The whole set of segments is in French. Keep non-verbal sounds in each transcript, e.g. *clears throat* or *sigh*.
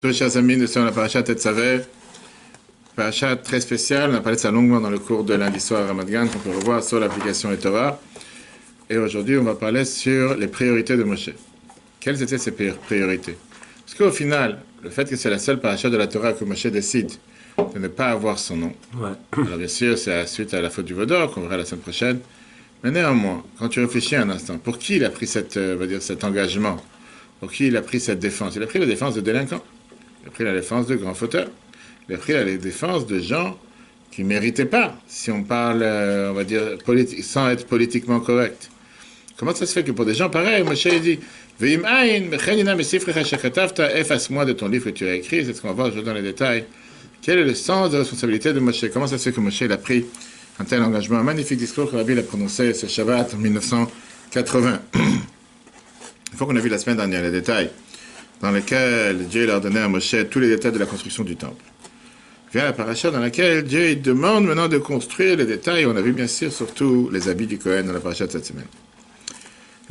Tous chers amis, nous sommes à la paracha Tetzavé, paracha très spéciale. On a parlé de ça longuement dans le cours de lundi soir à Ramadgan, qu'on peut revoir sur l'application Etora. Et aujourd'hui, on va parler sur les priorités de Moshe. Quelles étaient ces priorités? Parce qu'au final, le fait que c'est la seule paracha de la Torah que Moshe décide de ne pas avoir son nom. Alors bien sûr, c'est suite à la faute du Vaudor qu'on verra la semaine prochaine. Mais néanmoins, quand tu réfléchis un instant, pour qui il a pris cette, euh, va dire, cet engagement? Pour qui il a pris cette défense? Il a pris la défense de délinquants. Il a pris la défense de grands fauteurs. Il a pris la défense de gens qui ne méritaient pas, si on parle, euh, on va dire, sans être politiquement correct. Comment ça se fait que pour des gens pareils, Moshe dit efface-moi de ton livre que tu as écrit, c'est ce qu'on va voir dans les détails. Quel est le sens de responsabilité de Moshe? Comment ça se fait que Moshe a pris un tel engagement? Un magnifique discours que Bible a prononcé ce Shabbat en 1980. *clears throat* Il faut qu'on a vu la semaine dernière les détails dans lequel Dieu leur donnait à Moshe tous les détails de la construction du temple. Vient la paracha dans laquelle Dieu demande maintenant de construire les détails. On a vu bien sûr surtout les habits du Cohen dans la paracha de cette semaine.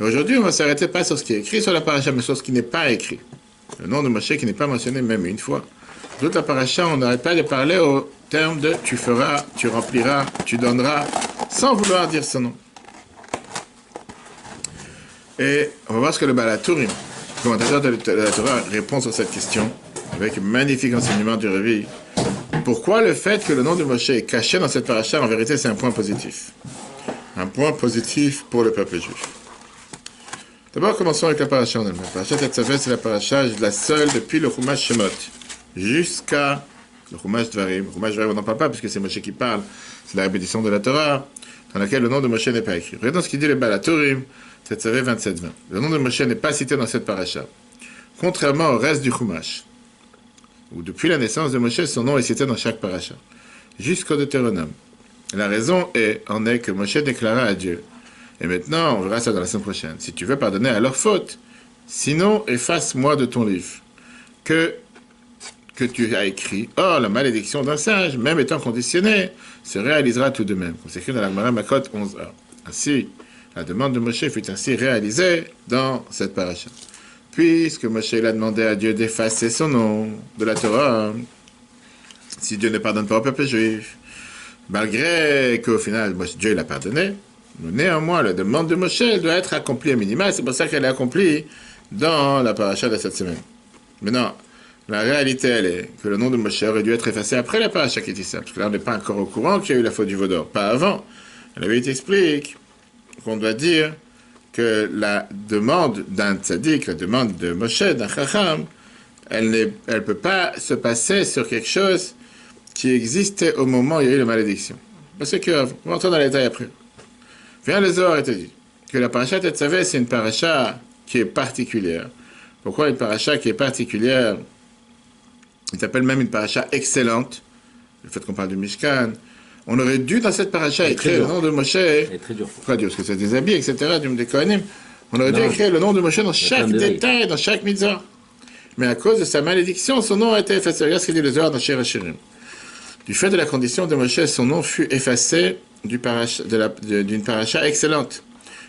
Aujourd'hui, on va s'arrêter pas sur ce qui est écrit sur la paracha, mais sur ce qui n'est pas écrit. Le nom de Moshe qui n'est pas mentionné même une fois. Toute la paracha, on n'arrête pas de parler au terme de tu feras, tu rempliras, tu donneras, sans vouloir dire son nom. Et on va voir ce que le Balatourim, le commentateur de la Torah répond sur cette question avec magnifique enseignement du Réveil. Pourquoi le fait que le nom de Moshe est caché dans cette paracha, en vérité, c'est un point positif? Un point positif pour le peuple juif. D'abord, commençons avec la paracha en elle-même. La paracha Tetzavet, c'est la paracha la seule depuis le Chumash Shemot jusqu'à le Chumash Dvarim. Le Dvarim, on n'en parle pas puisque c'est Moshe qui parle. C'est la répétition de la Torah dans laquelle le nom de Moshe n'est pas écrit. Regardons ce qu'il dit le Balatorim. 27-20. Le nom de Moshe n'est pas cité dans cette paracha. Contrairement au reste du Chumash, où depuis la naissance de Moshe, son nom est cité dans chaque paracha, jusqu'au Deutéronome. La raison est, en est que Moshe déclara à Dieu, et maintenant, on verra ça dans la semaine prochaine, si tu veux pardonner à leur faute, sinon efface-moi de ton livre, que, que tu as écrit. Or, la malédiction d'un singe, même étant conditionnée, se réalisera tout de même. C'est écrit dans la Makot 11a. Ainsi, la demande de Moshe fut ainsi réalisée dans cette paracha. Puisque Moshe a demandé à Dieu d'effacer son nom de la Torah, si Dieu ne pardonne pas au peuple juif, malgré qu'au final Dieu l'a pardonné, néanmoins la demande de Moshe doit être accomplie à minima, c'est pour ça qu'elle est accomplie dans la paracha de cette semaine. Maintenant, la réalité, elle est que le nom de Moshe aurait dû être effacé après la paracha qui était parce que là, on n'est pas encore au courant qu'il y a eu la faute du Vaudor, pas avant. La vérité explique qu'on doit dire que la demande d'un tzaddik, la demande de Moshe, d'un chacham, elle ne peut pas se passer sur quelque chose qui existait au moment où il y a eu la malédiction. Parce que, on va entrer dans les détails après. Viens le Zohar et dit que la paracha Tetzavé, c'est une paracha qui est particulière. Pourquoi une paracha qui est particulière Il s'appelle même une paracha excellente. Le fait qu'on parle du Mishkan, on aurait dû, dans cette paracha, écrire le nom de Moshe. très dur. Pourquoi Dieu? Parce que c'est des habits, etc., du Kohanim. On aurait dû écrire le nom de Moshe dans chaque détail, dans chaque mitzvah. Mais à cause de sa malédiction, son nom a été effacé. Regarde ce qu'il dit le Zohar dans Shir Du fait de la condition de Moshe, son nom fut effacé d'une paracha, paracha excellente.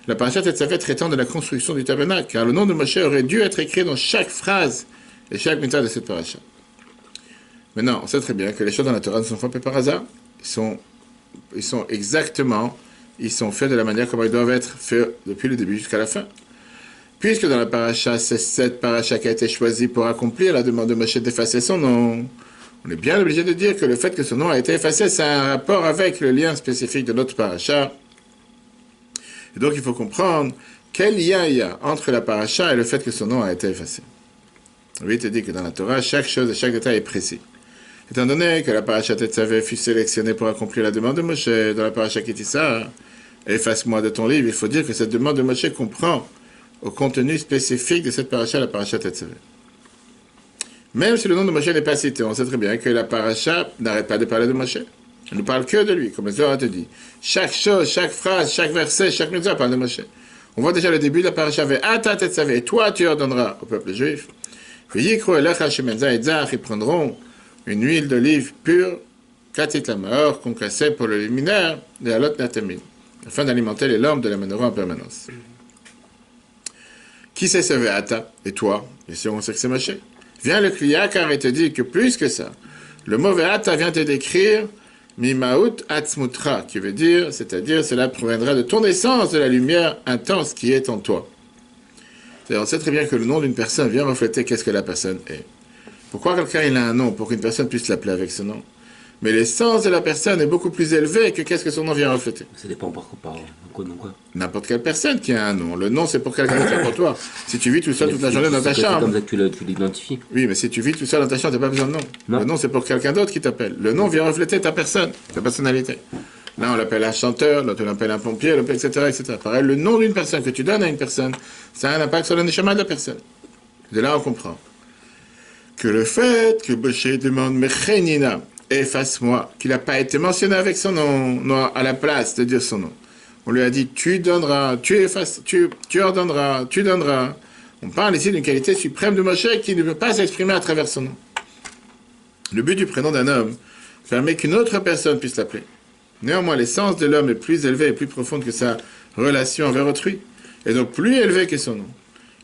La paracha fait traitant de la construction du tabernacle, car le nom de Moshe aurait dû être écrit dans chaque phrase et chaque mitzvah de cette paracha. Maintenant, on sait très bien que les choses dans la Torah ne sont pas par hasard. Ils sont exactement, ils sont faits de la manière comme ils doivent être faits depuis le début jusqu'à la fin. Puisque dans la paracha, c'est cette paracha qui a été choisie pour accomplir la demande de Moshe d'effacer son nom, on est bien obligé de dire que le fait que son nom a été effacé, c'est un rapport avec le lien spécifique de notre paracha. Et donc il faut comprendre quel lien il y a entre la paracha et le fait que son nom a été effacé. Oui, il te dit que dans la Torah, chaque chose et chaque détail est précis. Étant donné que la paracha Tetzavé fut sélectionnée pour accomplir la demande de Moshe dans la paracha Kitissa, efface-moi de ton livre, il faut dire que cette demande de Moshe comprend au contenu spécifique de cette paracha, la paracha Tetzavé. Même si le nom de Moshe n'est pas cité, on sait très bien que la paracha n'arrête pas de parler de Moshe. Elle ne parle que de lui, comme le Zohar te dit. Chaque chose, chaque phrase, chaque verset, chaque mitzvah parle de Moshe. On voit déjà le début de la paracha Ata Tetzavé, et toi tu ordonneras au peuple juif. Ils prendront une huile d'olive pure, katit la mort, concassée pour le luminaire de la natamine, afin d'alimenter les lampes de la menorah en permanence. Qui c'est ce Ve'ata Et toi? Bien sûr, on sait que c'est Moshe? Vient le Kliyakar et te dit que plus que ça, le mot Ve'ata vient te décrire Mimaut Atzmutra, qui veut dire, c'est-à-dire, cela proviendra de ton essence, de la lumière intense qui est en toi. On sait très bien que le nom d'une personne vient refléter qu'est-ce que la personne est. Pourquoi quelqu'un il a un nom Pour qu'une personne puisse l'appeler avec ce nom. Mais l'essence de la personne est beaucoup plus élevée que qu'est-ce que son nom vient refléter. Ça dépend par quoi, quoi, quoi. N'importe quelle personne qui a un nom. Le nom, c'est pour quelqu'un d'autre pour toi. Si tu vis tout seul toute la journée dans ta chambre. comme ça que tu l'identifies. Oui, mais si tu vis tout seul dans ta chambre, tu n'as pas besoin de nom. Le nom, c'est pour quelqu'un d'autre qui t'appelle. Le nom vient refléter ta personne, ta personnalité. Là, on l'appelle un chanteur, l'autre, on l'appelle un pompier, etc., etc. Pareil, le nom d'une personne que tu donnes à une personne, ça a un impact sur le chemin de la personne. De là, on comprend que le fait que Bosché demande Mechenina, efface-moi, qu'il n'a pas été mentionné avec son nom, à la place de dire son nom. On lui a dit, tu donneras, tu effaces, tu, tu ordonneras, tu donneras. On parle ici d'une qualité suprême de Moshe qui ne peut pas s'exprimer à travers son nom. Le but du prénom d'un homme permet qu'une autre personne puisse l'appeler. Néanmoins, l'essence de l'homme est plus élevée et plus profonde que sa relation envers autrui, et donc plus élevée que son nom.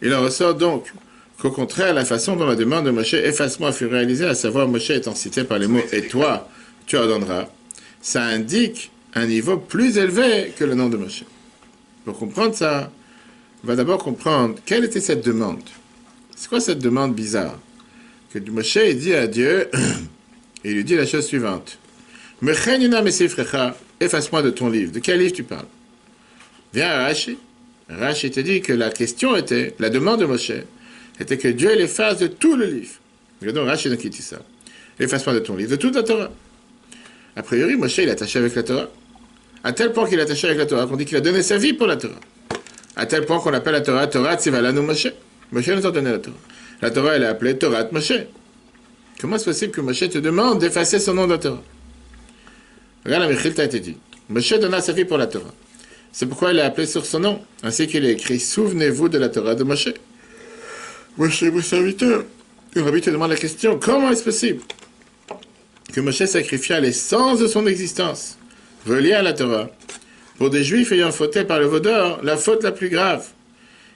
Il en ressort donc qu'au contraire, la façon dont la demande de Moshe efface-moi fut réalisée, à savoir Moshe étant cité par les mots et toi, tu ordonneras, ça indique un niveau plus élevé que le nom de Moshe. Pour comprendre ça, on va d'abord comprendre quelle était cette demande. C'est quoi cette demande bizarre Que Moshe dit à Dieu, *clears throat* il lui dit la chose suivante. Efface-moi de ton livre. De quel livre tu parles? Viens à Rashi. Rashi te dit que la question était, la demande de Moshe, était que Dieu l'efface de tout le livre. Regardons Rachid qui dit ça. L'effacement de ton livre, de toute la Torah. A priori, Moshe, il est attaché avec la Torah. À tel point qu'il est attaché avec la Torah qu'on dit qu'il a donné sa vie pour la Torah. À tel point qu'on appelle la Torah Torah Tzivalanu Moshe. Moshe nous a donné la Torah. La Torah, elle est appelée Torah Moshe. Comment est-ce possible que Moshe te demande d'effacer son nom de la Torah? Regarde, la t'a été dit. Moshe donna sa vie pour la Torah. C'est pourquoi il est appelé sur son nom, ainsi qu'il est écrit Souvenez-vous de la Torah de Moshe. Moshe, vos serviteurs. Le rabbi te demande la question comment est-ce possible que Moshe sacrifia l'essence de son existence, reliée à la Torah, pour des juifs ayant fauté par le vaudor la faute la plus grave,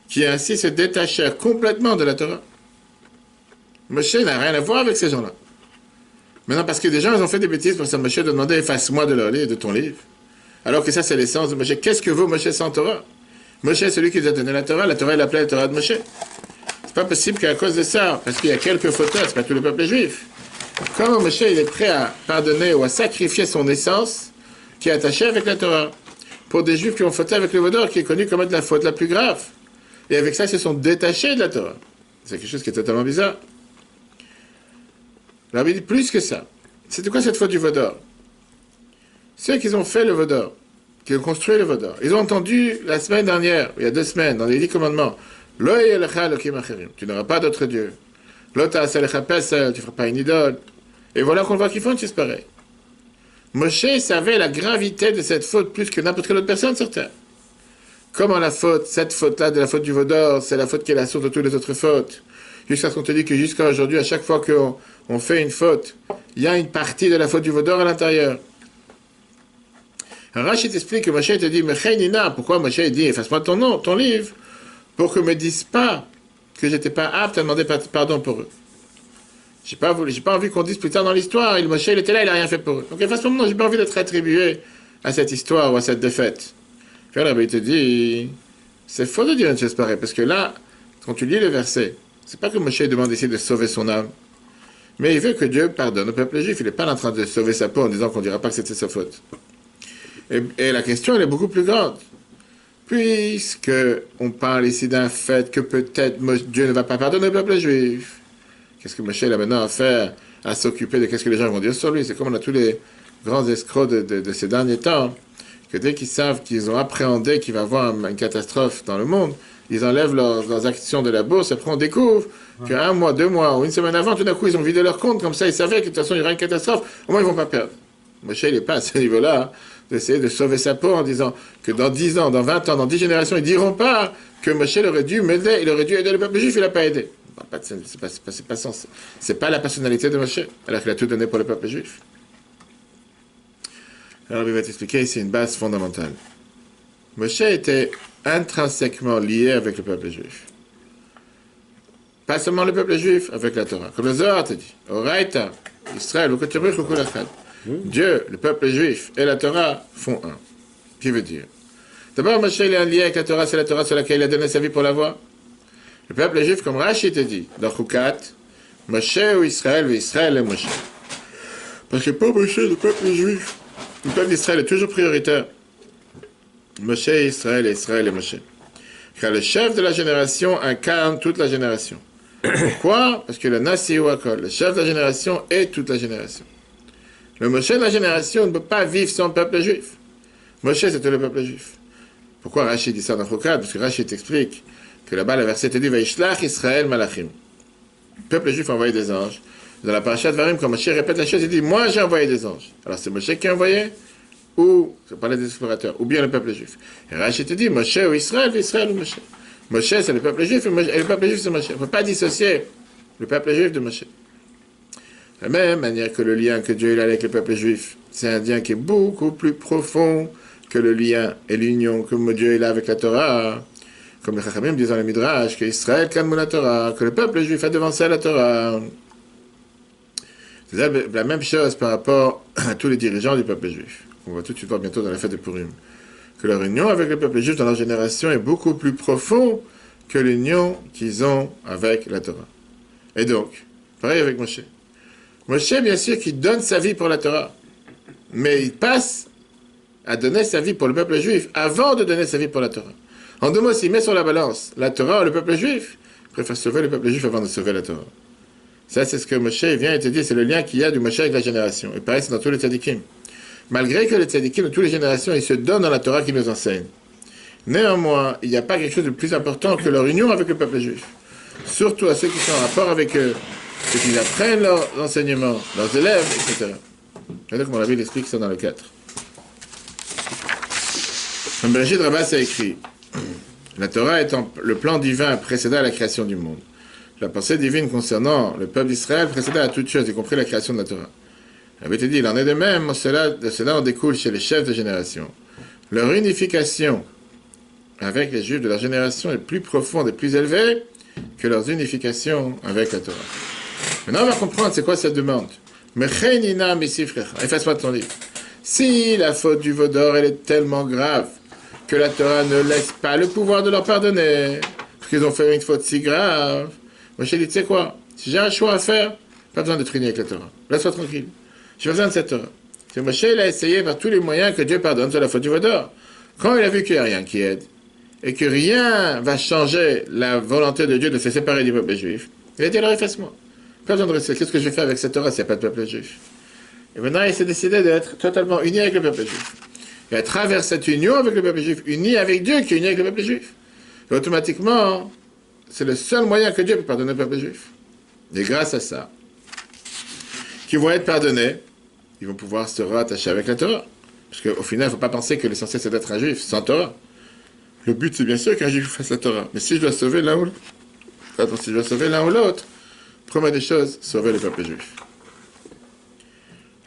qui ainsi se détachèrent complètement de la Torah? Moshe n'a rien à voir avec ces gens-là. Maintenant, parce que des gens ils ont fait des bêtises pour ça, Moshe de demander efface-moi de leur livre, de ton livre. Alors que ça, c'est l'essence de Moshe. Qu'est-ce que vaut Moshe sans Torah? Moshe, celui qui nous a donné la Torah. La Torah, il appelait la Torah de Moshe. C'est pas possible qu'à cause de ça, parce qu'il y a quelques fauteurs, c'est pas tout le peuple juif. Comment Moshe il est prêt à pardonner ou à sacrifier son essence qui est attachée avec la Torah? Pour des juifs qui ont fauté avec le vaudor qui est connu comme être la faute la plus grave. Et avec ça, ils se sont détachés de la Torah. C'est quelque chose qui est totalement bizarre. Il dit plus que ça. C'était quoi cette faute du vaudor? Ceux qui ont fait le vaudor, qui ont construit le vaudor, ils ont entendu la semaine dernière, il y a deux semaines, dans les dix commandements, tu n'auras pas d'autre Dieu. Tu ne feras pas une idole. Et voilà qu'on voit qu'ils font une chose pareille. Moshe savait la gravité de cette faute plus que n'importe quelle autre personne sur terre. Comment la faute, cette faute-là de la faute du Vaudor, c'est la faute qui est la source de toutes les autres fautes. Jusqu'à ce qu'on te dit que jusqu'à aujourd'hui, à chaque fois qu'on fait une faute, il y a une partie de la faute du Vaudor à l'intérieur. Rachid explique que Moshe te dit, mais pourquoi Moshe dit, efface-moi ton nom, ton livre? Pour que me disent pas que j'étais pas apte à demander pardon pour eux. J'ai pas pas envie qu'on dise plus tard dans l'histoire, il Moshe, il était là, il a rien fait pour eux. Donc, à ce moment, j'ai pas envie d'être attribué à cette histoire ou à cette défaite. Puis là, il te dit, c'est faux de dire une chose pareille, parce que là, quand tu lis le verset, c'est pas que Moshe demande ici de sauver son âme, mais il veut que Dieu pardonne au peuple juif. Il n'est pas en train de sauver sa peau en disant qu'on dira pas que c'était sa faute. Et, et la question, elle est beaucoup plus grande puisque on parle ici d'un fait que peut-être Dieu ne va pas pardonner au peuple juif. Qu'est-ce que Moshe a maintenant à faire à s'occuper de qu'est-ce que les gens vont dire sur lui? C'est comme on a tous les grands escrocs de, ces derniers temps, que dès qu'ils savent qu'ils ont appréhendé qu'il va y avoir une catastrophe dans le monde, ils enlèvent leurs, actions de la bourse, après on découvre qu'un mois, deux mois ou une semaine avant, tout d'un coup, ils ont vidé leur compte, comme ça ils savaient que de toute façon il y aura une catastrophe, au moins ils ne vont pas perdre. Moshe, il n'est pas à ce niveau-là. Hein d'essayer de sauver sa peau en disant que dans 10 ans, dans 20 ans, dans 10 générations, ils diront pas que Moshe aurait dû m'aider, il aurait dû aider le peuple juif, il n'a pas aidé. C'est pas, pas, pas, pas la personnalité de Moshe, alors qu'il a tout donné pour le peuple juif. Alors il va t'expliquer c'est une base fondamentale. Moshe était intrinsèquement lié avec le peuple juif. pas seulement le peuple juif, avec la Torah. Comme le Zohar te dit, Oraita, Israël, Dieu, le peuple juif et la Torah font un. Qui veut dire? D'abord, Moshe, il a un lien avec la Torah, c'est la Torah sur laquelle il a donné sa vie pour la voir. Le peuple juif, comme Rachid te dit, dans Chukat, Moshe ou Israël, ou Israël et Moshe. Parce que pour Moshe, le peuple juif, le peuple d'Israël est toujours prioritaire. Moshe, Israël Israël et Moshe. Car le chef de la génération incarne toute la génération. Pourquoi? Parce que le Nasi le chef de la génération, est toute la génération. Le Moshe de la génération ne peut pas vivre sans le peuple juif. Moshe, c'était le peuple juif. Pourquoi Rachid dit ça dans Chokad Parce que Rachid explique que là-bas, le verset dit Vaishlach Israël Malachim. Le peuple juif a envoyé des anges. Dans la parashat Varim, quand Moshe répète la chose, il dit Moi, j'ai envoyé des anges. Alors, c'est Moshe qui a envoyé ou, je parlais des explorateurs, ou bien le peuple juif. Et Rachid te dit Moshe ou Israël, Israël ou Moshe. Moshe, c'est le peuple juif, et, le peuple juif, c'est Moshe. On ne peut pas dissocier le peuple juif de Moshe. La même manière que le lien que Dieu a avec le peuple juif, c'est un lien qui est beaucoup plus profond que le lien et l'union que Dieu a avec la Torah. Comme les Chachamim disent dans le Midrash, que Israël la Torah, que le peuple juif a devancé la Torah. C'est la même chose par rapport à tous les dirigeants du peuple juif. On va tout de suite voir bientôt dans la fête de Purim que leur union avec le peuple juif dans leur génération est beaucoup plus profond que l'union qu'ils ont avec la Torah. Et donc, pareil avec Moshe. Moshe, bien sûr, qui donne sa vie pour la Torah, mais il passe à donner sa vie pour le peuple juif avant de donner sa vie pour la Torah. En deux mots, s'il met sur la balance la Torah ou le peuple juif, il préfère sauver le peuple juif avant de sauver la Torah. Ça, c'est ce que Moshe vient et te dit, c'est le lien qu'il y a du Moshe avec la génération. Et pareil, c'est dans tous les tzadikim malgré que les tzadikim de toutes les générations, ils se donnent dans la Torah qui nous enseigne. Néanmoins, il n'y a pas quelque chose de plus important que leur union avec le peuple juif. Surtout à ceux qui sont en rapport avec eux, ceux qui apprennent leurs enseignements, leurs élèves, etc. Regardez comment la Bible explique ça dans le 4. Comme Brigitte Rabbas a écrit, la Torah étant le plan divin précédant à la création du monde. La pensée divine concernant le peuple d'Israël précédait à toute chose, y compris la création de la Torah. avait dit, il en est de même, cela, de cela en découle chez les chefs de génération. Leur unification avec les juifs de leur génération est plus profonde et plus élevée que leur unification avec la Torah. Maintenant, on va comprendre c'est quoi cette demande. Efface-moi ton livre. Si la faute du Vaudor, elle est tellement grave que la Torah ne laisse pas le pouvoir de leur pardonner, parce qu'ils ont fait une faute si grave, moi dit, tu sais quoi, si j'ai un choix à faire, pas besoin d'être uni avec la Torah. Laisse-moi tranquille. J'ai besoin de cette Torah. C'est Moshe, il a essayé par tous les moyens que Dieu pardonne sur la faute du Vaudor. Quand il a vu qu'il n'y a rien qui aide, et que rien va changer la volonté de Dieu de se séparer du peuple juif, il a dit alors efface-moi. De rester. Qu'est-ce que je vais faire avec cette Torah s'il n'y a pas de peuple juif? Et maintenant, il s'est décidé d'être totalement uni avec le peuple juif. Et à travers cette union avec le peuple juif, uni avec Dieu qui est uni avec le peuple juif, et automatiquement, c'est le seul moyen que Dieu peut pardonner le peuple juif. Et grâce à ça, qui vont être pardonnés, ils vont pouvoir se rattacher avec la Torah. Parce qu'au final, il ne faut pas penser que l'essentiel c'est d'être un juif sans Torah. Le but, c'est bien sûr qu'un juif fasse la Torah. Mais si je dois sauver l'un ou l'autre, si je dois sauver l'un ou l'autre, première des choses, sauver le peuple juif.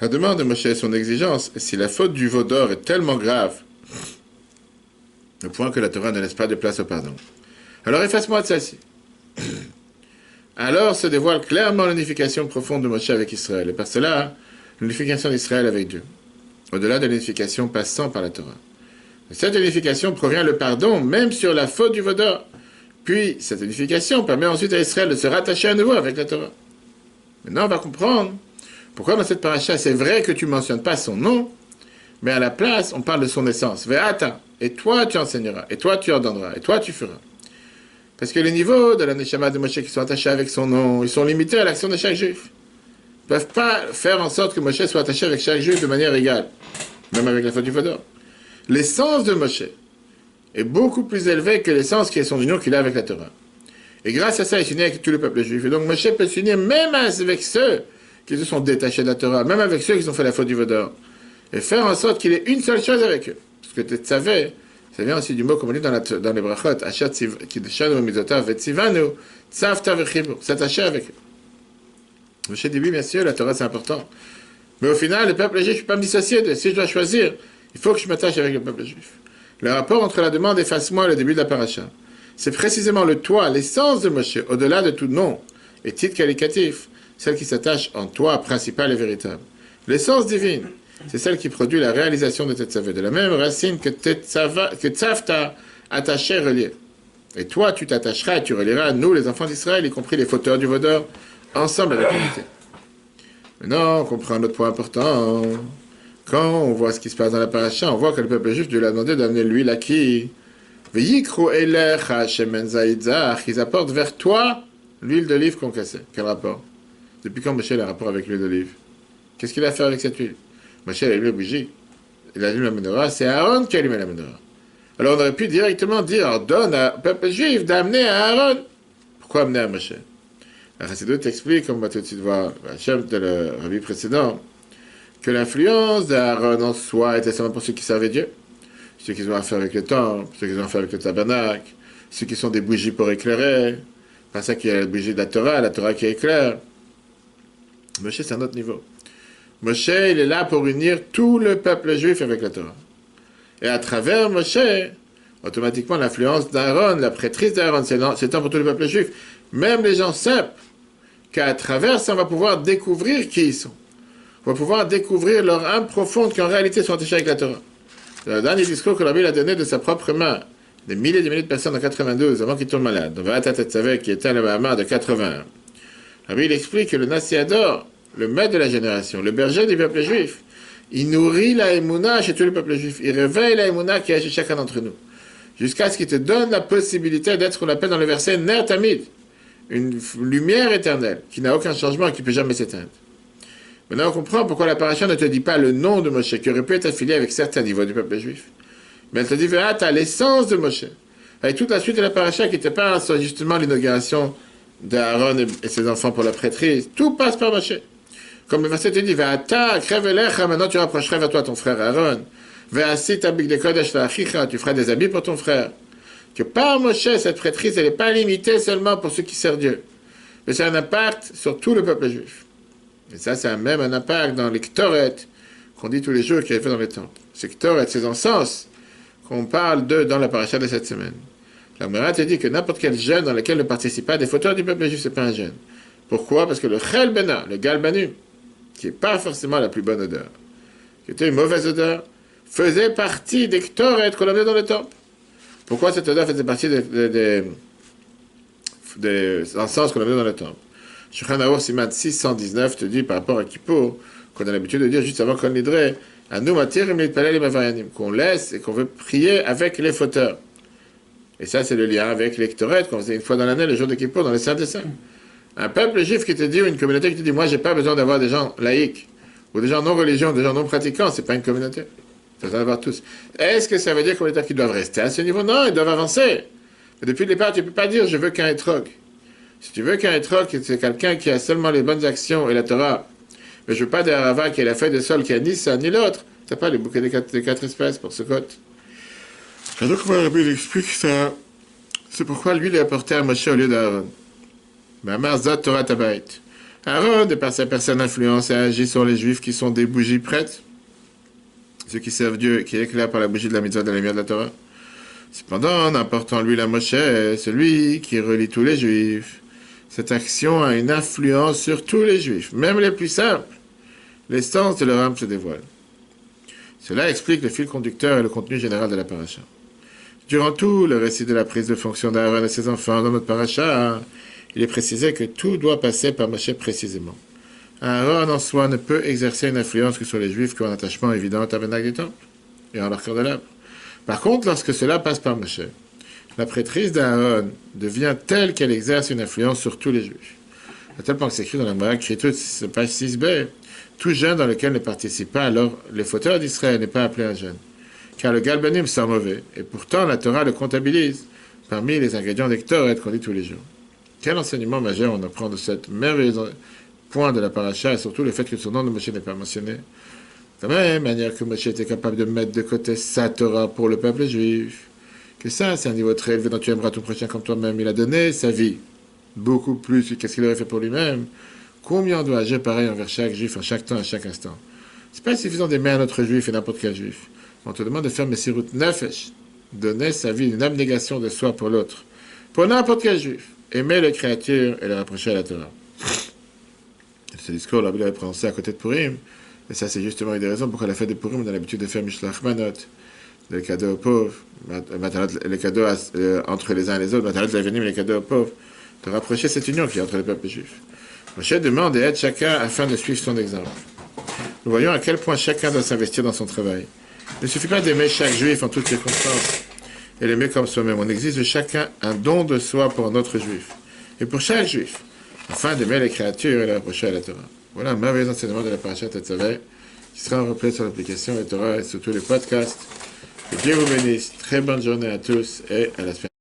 La demande de Moshe et son exigence, si la faute du veau d'or est tellement grave, au point que la Torah ne laisse pas de place au pardon. Alors efface-moi de celle-ci. Alors se dévoile clairement l'unification profonde de Moshe avec Israël. Et par cela, l'unification d'Israël avec Dieu, au-delà de l'unification passant par la Torah. cette unification provient le pardon, même sur la faute du Vaudor. Puis, cette unification permet ensuite à Israël de se rattacher à nouveau avec la Torah. Maintenant, on va comprendre pourquoi dans cette paracha, c'est vrai que tu ne mentionnes pas son nom, mais à la place, on parle de son essence. Ve'ata. Et toi, tu enseigneras. Et toi, tu ordonneras. Et toi, tu feras. Parce que les niveaux de la Neshama de Moshe qui sont attachés avec son nom, ils sont limités à l'action de chaque juif ne peuvent pas faire en sorte que Moshe soit attaché avec chaque juif de manière égale, même avec la faute du Vador. L'essence de Moshe est beaucoup plus élevée que l'essence qui est son union qu'il a avec la Torah. Et grâce à ça, il s'unit avec tout le peuple juif. Et donc Moshe peut s'unir même avec ceux qui se sont détachés de la Torah, même avec ceux qui ont fait la faute du Vador. Et faire en sorte qu'il ait une seule chose avec eux. Parce que tu savais, ça vient aussi du mot comme on dit dans, la, dans les brachot, s'attacher avec eux. Moshe dit oui, bien sûr, la Torah c'est important. Mais au final, le peuple juif, je ne peux pas me dissocier. Si je dois choisir, il faut que je m'attache avec le peuple juif. Le rapport entre la demande efface-moi le début de la paracha C'est précisément le toi, l'essence de Moshe, au-delà de tout nom et titre qualificatif, celle qui s'attache en toi principal et véritable. L'essence divine, c'est celle qui produit la réalisation de Tetzavé, de la même racine que, que Tzavta attaché, relié. Et toi, tu t'attacheras et tu relieras à nous, les enfants d'Israël, y compris les fauteurs du vaudeur, ensemble avec l'unité. Maintenant, on comprend un autre point important. Quand on voit ce qui se passe dans la paracha, on voit que le peuple juif Dieu l'a demandé d'amener l'huile à qui? Ils apportent vers toi l'huile d'olive concassée. Quel rapport? Depuis quand Michel a un rapport avec l'huile d'olive? Qu'est-ce qu'il a fait avec cette huile? Michel a allumé la bougie. Il a allumé la menorah. C'est Aaron qui a allumé la menorah. Alors on aurait pu directement dire donne au peuple juif d'amener à Aaron. Pourquoi amener à Moshe? La Chassidut explique, on va tout de suite voir, chef de le rabbi précédent, que l'influence d'Aaron en soi était seulement pour ceux qui servaient Dieu, ceux qui ont affaire avec le temple, ceux qui ont affaire avec le tabernacle, ceux qui sont des bougies pour éclairer, pas ça qui est la bougie de la Torah, la Torah qui éclaire. Moshe, c'est un autre niveau. Moshe, il est là pour unir tout le peuple juif avec la Torah. Et à travers Moshe, automatiquement, l'influence d'Aaron, la prêtrise d'Aaron, c'est temps pour tout le peuple juif, même les gens simples, qu'à travers ça, on va pouvoir découvrir qui ils sont va pouvoir découvrir leur âme profonde qui en réalité sont attachés avec la Torah. Le dernier discours que la Bible a donné de sa propre main, des milliers et des milliers de personnes en 92 avant qu'il tombe malade, donc Vatat qui était le Mahamar de 81. La Bible explique que le Nassiador, le maître de la génération, le berger du peuple juif, il nourrit la Emouna chez tout le peuple juif. Il réveille la Emouna qui est chez chacun d'entre nous. Jusqu'à ce qu'il te donne la possibilité d'être, ce qu'on appelle dans le verset, Ner Tamid, une lumière éternelle qui n'a aucun changement et qui ne peut jamais s'éteindre. Maintenant, on comprend pourquoi la paracha ne te dit pas le nom de Moshe, qui aurait pu être affilié avec certains niveaux du peuple juif. Mais elle te dit, ah, tu l'essence de Moshe. Avec toute la suite de la paracha qui n'était pas justement l'inauguration d'Aaron et ses enfants pour la prêtrise. Tout passe par Moshe. Comme le verset te dit, crève maintenant tu rapprocherais vers toi ton frère Aaron. Tu feras des habits pour ton frère. Que par Moshe, cette prêtrise, elle n'est pas limitée seulement pour ceux qui servent Dieu. Mais c'est un impact sur tout le peuple juif. Et ça, ça a même un impact dans les ktoret qu'on dit tous les jours qu'il y a fait dans les temples. Ces ktoret, ces encens qu'on parle d'eux dans la paracha de cette semaine. La Gemara te dit que n'importe quel jeûne dans lequel ne participe pas des fauteurs du peuple juif, c'est pas un jeûne. Pourquoi? Parce que le chel bena, le galbanu, qui n'est pas forcément la plus bonne odeur, qui était une mauvaise odeur, faisait partie des ktoret qu'on avait dans le temple. Pourquoi cette odeur faisait partie des, des encens qu'on avait dans le temple? Shulchan Siman 619 te dit par rapport à Kippour, qu'on a l'habitude de dire juste avant qu'on l'hydrait, à nous qu'on laisse et qu'on veut prier avec les fauteurs. Et ça, c'est le lien avec l'électorat qu'on faisait une fois dans l'année, le jour de Kippour, dans les Saints des Saints. Un peuple juif qui te dit, ou une communauté qui te dit, moi, j'ai pas besoin d'avoir des gens laïcs, ou des gens non religieux, des gens non pratiquants, c'est pas une communauté. Ça doit avoir tous. Est-ce que ça veut dire qu'ils doivent rester à ce niveau? Non, ils doivent avancer. Mais depuis le départ, tu peux pas dire, je veux qu'un étrog. Si tu veux qu'un étrog, c'est quelqu'un qui a seulement les bonnes actions et la Torah, mais je veux pas d'un qui a la feuille de sol qui a ni ça ni l'autre, t'as pas les bouquets des quatre, espèces pour ce code. Et donc, Rabbi explique ça. C'est pourquoi lui, il a apporté à Moshe au lieu d'Aaron. Mais Zot Torah Tabait. Aaron, de par sa personne influence, a agi sur les juifs qui sont des bougies prêtes, ceux qui servent Dieu qui éclairent par la bougie de la mitzvah de la lumière de la Torah. Cependant, en apportant lui la Moshe, celui qui relie tous les juifs, cette action a une influence sur tous les juifs, même les plus simples. L'essence de leur âme se dévoile. Cela explique le fil conducteur et le contenu général de la paracha. Durant tout le récit de la prise de fonction d'Aaron et ses enfants dans notre paracha, il est précisé que tout doit passer par Moshe précisément. Aaron en soi ne peut exercer une influence que sur les juifs qui ont un attachement évident au tabernacle du temple et en leur cœur de l'âme. Par contre, lorsque cela passe par Moshe, la prêtrise d'Aaron devient telle qu'elle exerce une influence sur tous les juifs. À tel point que c'est écrit dans la c'est page 6b, tout jeune dans lequel ne participe pas, alors les fauteurs d'Israël n'est pas appelé un jeune. Car le galbanim sent mauvais, et pourtant la Torah le comptabilise parmi les ingrédients d'Hector qu'on dit tous les jours. Quel enseignement majeur on apprend de cette merveilleuse point de la paracha, et surtout le fait que son nom de Moshe n'est pas mentionné? De la même manière que Moshe était capable de mettre de côté sa Torah pour le peuple juif, que ça, c'est un niveau très élevé dont tu aimeras ton prochain comme toi-même. Il a donné sa vie, beaucoup plus qu'est-ce qu'il aurait fait pour lui-même. Combien doit agir pareil envers chaque juif, en chaque temps, à chaque instant? C'est pas suffisant d'aimer un autre juif et n'importe quel juif. On te demande de faire routes Nefesh, donner sa vie, une abnégation de soi pour l'autre. Pour n'importe quel juif, aimer les créatures et les rapprocher à la Torah. Ce discours, la Bible avait prononcé à côté de Purim, et ça c'est justement une des raisons pourquoi la fête de Purim, on a l'habitude de faire Mishlach Manot, les cadeaux aux pauvres, les cadeaux euh, entre les uns et les autres, les cadeaux aux pauvres, de rapprocher cette union qui est entre les peuples juifs. Moshe demande et aide chacun afin de suivre son exemple. Nous voyons à quel point chacun doit s'investir dans son travail. Il ne suffit pas d'aimer chaque juif en toutes circonstances et l'aimer comme soi-même. On exige de chacun un don de soi pour un autre juif. Et pour chaque juif, afin d'aimer les créatures et les rapprocher à la Torah. Voilà un merveilleux enseignement de la parachat Tetzavé qui sera repris sur l'application de Torah et sur tous les podcasts. Dieu vous bénisse. Très bonne journée à tous et à la semaine.